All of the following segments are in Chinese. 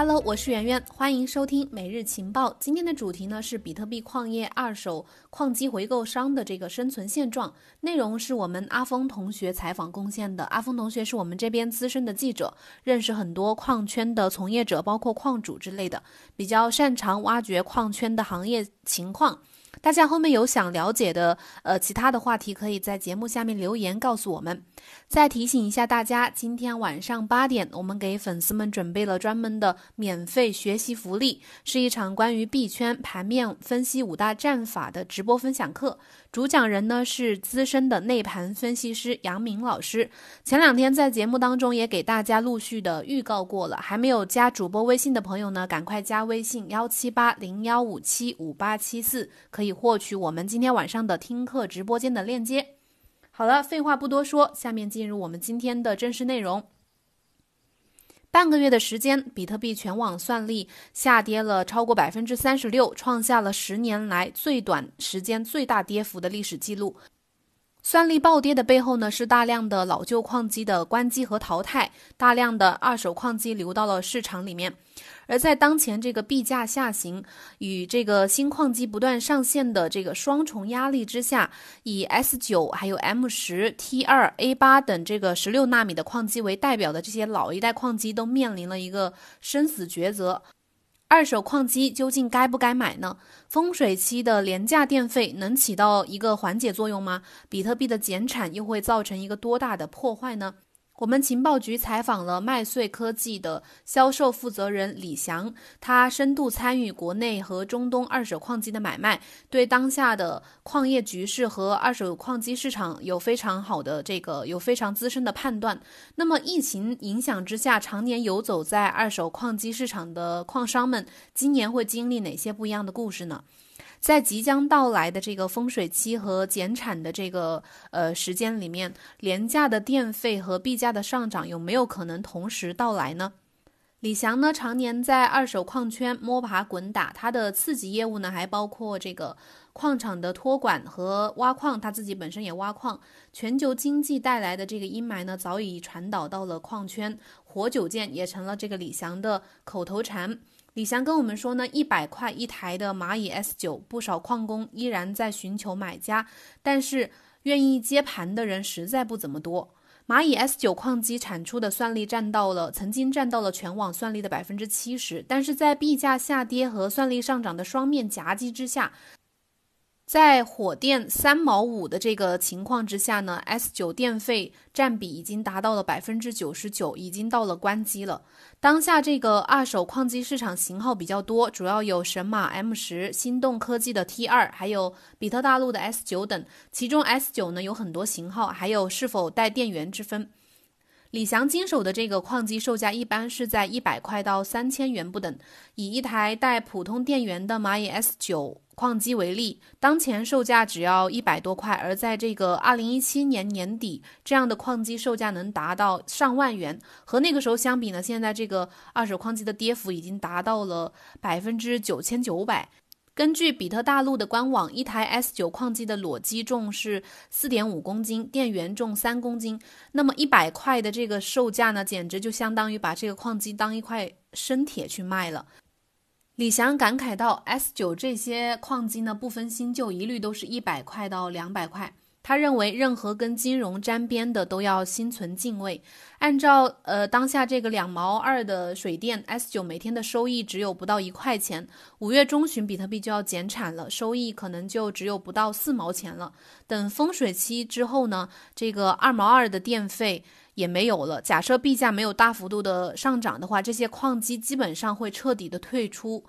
Hello，我是圆圆，欢迎收听每日情报。今天的主题呢是比特币矿业二手矿机回购商的这个生存现状。内容是我们阿峰同学采访贡献的。阿峰同学是我们这边资深的记者，认识很多矿圈的从业者，包括矿主之类的，比较擅长挖掘矿圈的行业情况。大家后面有想了解的，呃，其他的话题，可以在节目下面留言告诉我们。再提醒一下大家，今天晚上八点，我们给粉丝们准备了专门的免费学习福利，是一场关于币圈盘面分析五大战法的直播分享课。主讲人呢是资深的内盘分析师杨明老师。前两天在节目当中也给大家陆续的预告过了，还没有加主播微信的朋友呢，赶快加微信幺七八零幺五七五八七四，可以获取我们今天晚上的听课直播间的链接。好了，废话不多说，下面进入我们今天的正式内容。半个月的时间，比特币全网算力下跌了超过百分之三十六，创下了十年来最短时间最大跌幅的历史记录。算力暴跌的背后呢，是大量的老旧矿机的关机和淘汰，大量的二手矿机流到了市场里面。而在当前这个币价下行与这个新矿机不断上线的这个双重压力之下，以 S 九、还有 M 十、T 二、A 八等这个十六纳米的矿机为代表的这些老一代矿机都面临了一个生死抉择：二手矿机究竟该不该买呢？风水期的廉价电费能起到一个缓解作用吗？比特币的减产又会造成一个多大的破坏呢？我们情报局采访了麦穗科技的销售负责人李翔，他深度参与国内和中东二手矿机的买卖，对当下的矿业局势和二手矿机市场有非常好的这个有非常资深的判断。那么疫情影响之下，常年游走在二手矿机市场的矿商们，今年会经历哪些不一样的故事呢？在即将到来的这个风水期和减产的这个呃时间里面，廉价的电费和币价的上涨有没有可能同时到来呢？李翔呢，常年在二手矿圈摸爬滚打，他的次级业务呢还包括这个矿场的托管和挖矿，他自己本身也挖矿。全球经济带来的这个阴霾呢，早已传导到了矿圈，活久见也成了这个李翔的口头禅。李翔跟我们说呢，一百块一台的蚂蚁 S 九，不少矿工依然在寻求买家，但是愿意接盘的人实在不怎么多。蚂蚁 S 九矿机产出的算力占到了曾经占到了全网算力的百分之七十，但是在币价下跌和算力上涨的双面夹击之下。在火电三毛五的这个情况之下呢，S 九电费占比已经达到了百分之九十九，已经到了关机了。当下这个二手矿机市场型号比较多，主要有神马 M 十、心动科技的 T 二，还有比特大陆的 S 九等。其中 S 九呢有很多型号，还有是否带电源之分。李翔经手的这个矿机售价一般是在一百块到三千元不等。以一台带普通电源的蚂蚁 S 九矿机为例，当前售价只要一百多块，而在这个二零一七年年底，这样的矿机售价能达到上万元。和那个时候相比呢，现在这个二手矿机的跌幅已经达到了百分之九千九百。根据比特大陆的官网，一台 S 九矿机的裸机重是四点五公斤，电源重三公斤。那么一百块的这个售价呢，简直就相当于把这个矿机当一块生铁去卖了。李翔感慨道：“S 九这些矿机呢，不分新旧，一律都是一百块到两百块。”他认为，任何跟金融沾边的都要心存敬畏。按照呃当下这个两毛二的水电，S 九每天的收益只有不到一块钱。五月中旬，比特币就要减产了，收益可能就只有不到四毛钱了。等风水期之后呢，这个二毛二的电费也没有了。假设币价没有大幅度的上涨的话，这些矿机基本上会彻底的退出。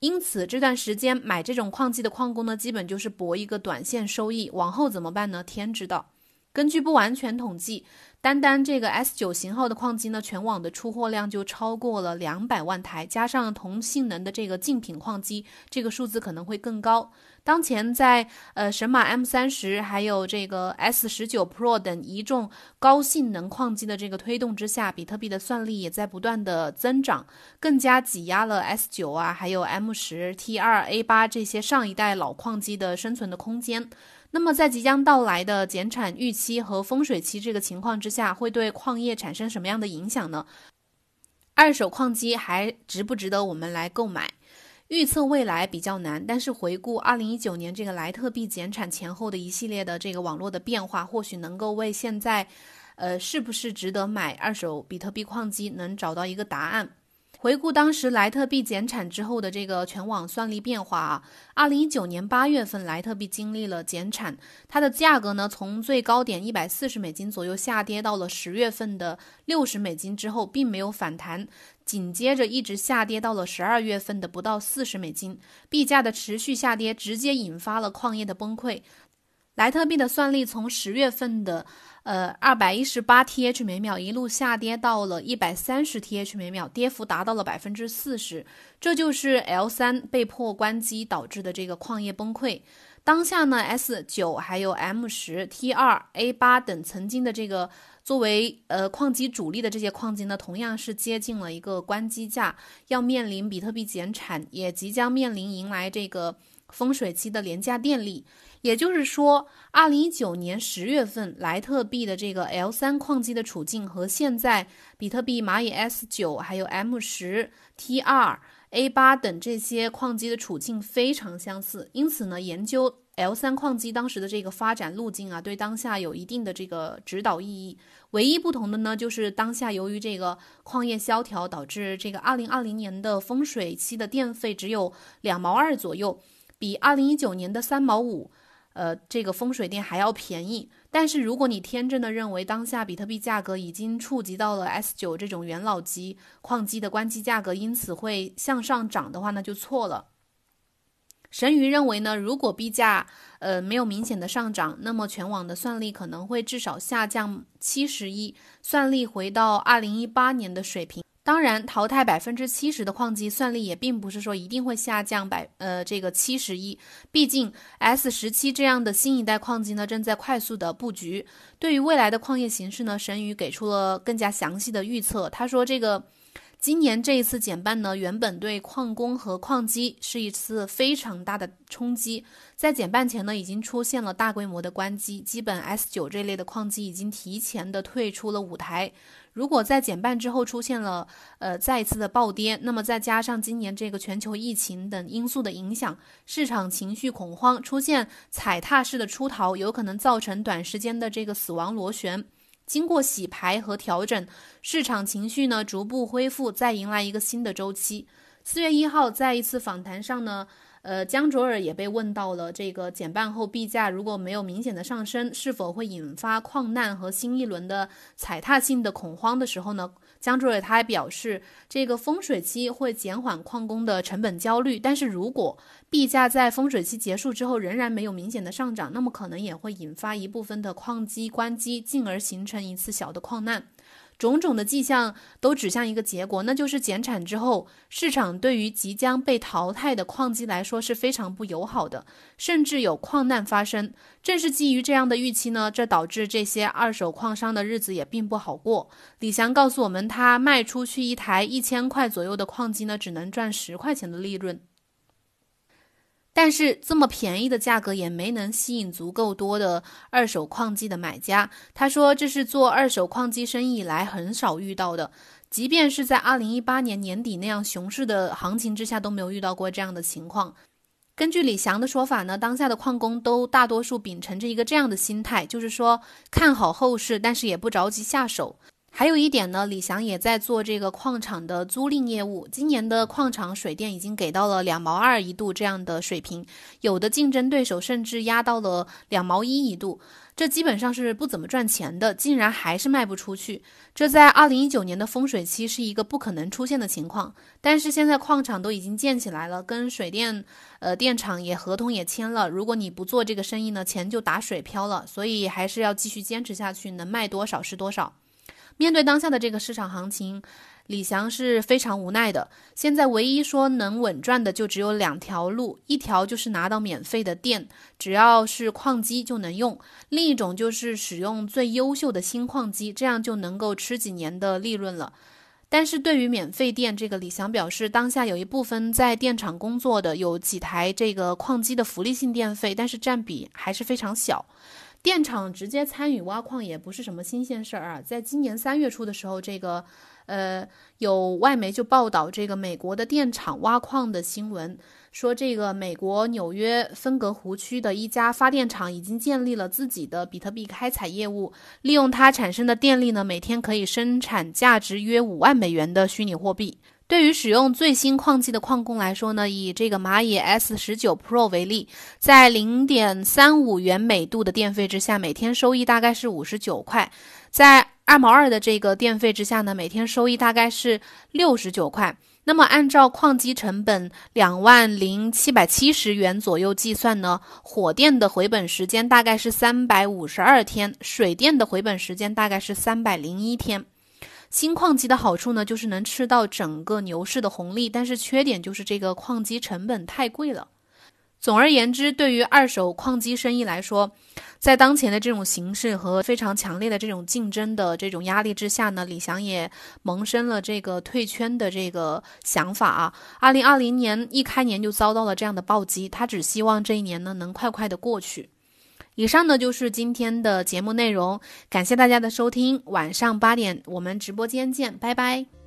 因此，这段时间买这种矿机的矿工呢，基本就是博一个短线收益。往后怎么办呢？天知道。根据不完全统计，单单这个 S 九型号的矿机呢，全网的出货量就超过了两百万台，加上同性能的这个竞品矿机，这个数字可能会更高。当前在呃神马 M 三十还有这个 S 十九 Pro 等一众高性能矿机的这个推动之下，比特币的算力也在不断的增长，更加挤压了 S 九啊，还有 M 十、T 二、A 八这些上一代老矿机的生存的空间。那么在即将到来的减产预期和风水期这个情况之下，会对矿业产生什么样的影响呢？二手矿机还值不值得我们来购买？预测未来比较难，但是回顾二零一九年这个莱特币减产前后的一系列的这个网络的变化，或许能够为现在，呃，是不是值得买二手比特币矿机能找到一个答案。回顾当时莱特币减产之后的这个全网算力变化啊，二零一九年八月份莱特币经历了减产，它的价格呢从最高点一百四十美金左右下跌到了十月份的六十美金之后，并没有反弹，紧接着一直下跌到了十二月份的不到四十美金，币价的持续下跌直接引发了矿业的崩溃。莱特币的算力从十月份的呃二百一十八 T H 每秒一路下跌到了一百三十 T H 每秒，跌幅达到了百分之四十，这就是 L 三被迫关机导致的这个矿业崩溃。当下呢，S 九还有 M 十、T 二、A 八等曾经的这个作为呃矿机主力的这些矿机呢，同样是接近了一个关机价，要面临比特币减产，也即将面临迎来这个风水期的廉价电力。也就是说，二零一九年十月份莱特币的这个 L 三矿机的处境和现在比特币蚂蚁 S 九、还有 M 十、T 二、A 八等这些矿机的处境非常相似。因此呢，研究 L 三矿机当时的这个发展路径啊，对当下有一定的这个指导意义。唯一不同的呢，就是当下由于这个矿业萧条，导致这个二零二零年的风水期的电费只有两毛二左右，比二零一九年的三毛五。呃，这个风水电还要便宜，但是如果你天真的认为当下比特币价格已经触及到了 S 九这种元老级矿机的关机价格，因此会向上涨的话，那就错了。神鱼认为呢，如果币价呃没有明显的上涨，那么全网的算力可能会至少下降七十一，算力回到二零一八年的水平。当然，淘汰百分之七十的矿机算力也并不是说一定会下降百呃这个七十一，毕竟 S 十七这样的新一代矿机呢正在快速的布局。对于未来的矿业形势呢，神宇给出了更加详细的预测。他说，这个今年这一次减半呢，原本对矿工和矿机是一次非常大的冲击。在减半前呢，已经出现了大规模的关机，基本 S 九这类的矿机已经提前的退出了舞台。如果在减半之后出现了呃再一次的暴跌，那么再加上今年这个全球疫情等因素的影响，市场情绪恐慌，出现踩踏式的出逃，有可能造成短时间的这个死亡螺旋。经过洗牌和调整，市场情绪呢逐步恢复，再迎来一个新的周期。四月一号在一次访谈上呢。呃，江卓尔也被问到了这个减半后币价如果没有明显的上升，是否会引发矿难和新一轮的踩踏性的恐慌的时候呢？江主任他还表示，这个风水期会减缓矿工的成本焦虑，但是如果币价在风水期结束之后仍然没有明显的上涨，那么可能也会引发一部分的矿机关机，进而形成一次小的矿难。种种的迹象都指向一个结果，那就是减产之后，市场对于即将被淘汰的矿机来说是非常不友好的，甚至有矿难发生。正是基于这样的预期呢，这导致这些二手矿商的日子也并不好过。李翔告诉我们，他卖出去一台一千块左右的矿机呢，只能赚十块钱的利润。但是这么便宜的价格也没能吸引足够多的二手矿机的买家。他说，这是做二手矿机生意以来很少遇到的，即便是在二零一八年年底那样熊市的行情之下，都没有遇到过这样的情况。根据李翔的说法呢，当下的矿工都大多数秉承着一个这样的心态，就是说看好后市，但是也不着急下手。还有一点呢，李翔也在做这个矿场的租赁业务。今年的矿场水电已经给到了两毛二一度这样的水平，有的竞争对手甚至压到了两毛一一度，这基本上是不怎么赚钱的，竟然还是卖不出去。这在二零一九年的风水期是一个不可能出现的情况。但是现在矿场都已经建起来了，跟水电呃电厂也合同也签了，如果你不做这个生意呢，钱就打水漂了。所以还是要继续坚持下去，能卖多少是多少。面对当下的这个市场行情，李翔是非常无奈的。现在唯一说能稳赚的就只有两条路，一条就是拿到免费的电，只要是矿机就能用；另一种就是使用最优秀的新矿机，这样就能够吃几年的利润了。但是对于免费电，这个李翔表示，当下有一部分在电厂工作的有几台这个矿机的福利性电费，但是占比还是非常小。电厂直接参与挖矿也不是什么新鲜事儿啊！在今年三月初的时候，这个呃，有外媒就报道这个美国的电厂挖矿的新闻，说这个美国纽约芬格湖区的一家发电厂已经建立了自己的比特币开采业务，利用它产生的电力呢，每天可以生产价值约五万美元的虚拟货币。对于使用最新矿机的矿工来说呢，以这个蚂蚁 S 十九 Pro 为例，在零点三五元每度的电费之下，每天收益大概是五十九块；在二毛二的这个电费之下呢，每天收益大概是六十九块。那么按照矿机成本两万零七百七十元左右计算呢，火电的回本时间大概是三百五十二天，水电的回本时间大概是三百零一天。新矿机的好处呢，就是能吃到整个牛市的红利，但是缺点就是这个矿机成本太贵了。总而言之，对于二手矿机生意来说，在当前的这种形势和非常强烈的这种竞争的这种压力之下呢，李翔也萌生了这个退圈的这个想法啊。二零二零年一开年就遭到了这样的暴击，他只希望这一年呢能快快的过去。以上呢就是今天的节目内容，感谢大家的收听，晚上八点我们直播间见，拜拜。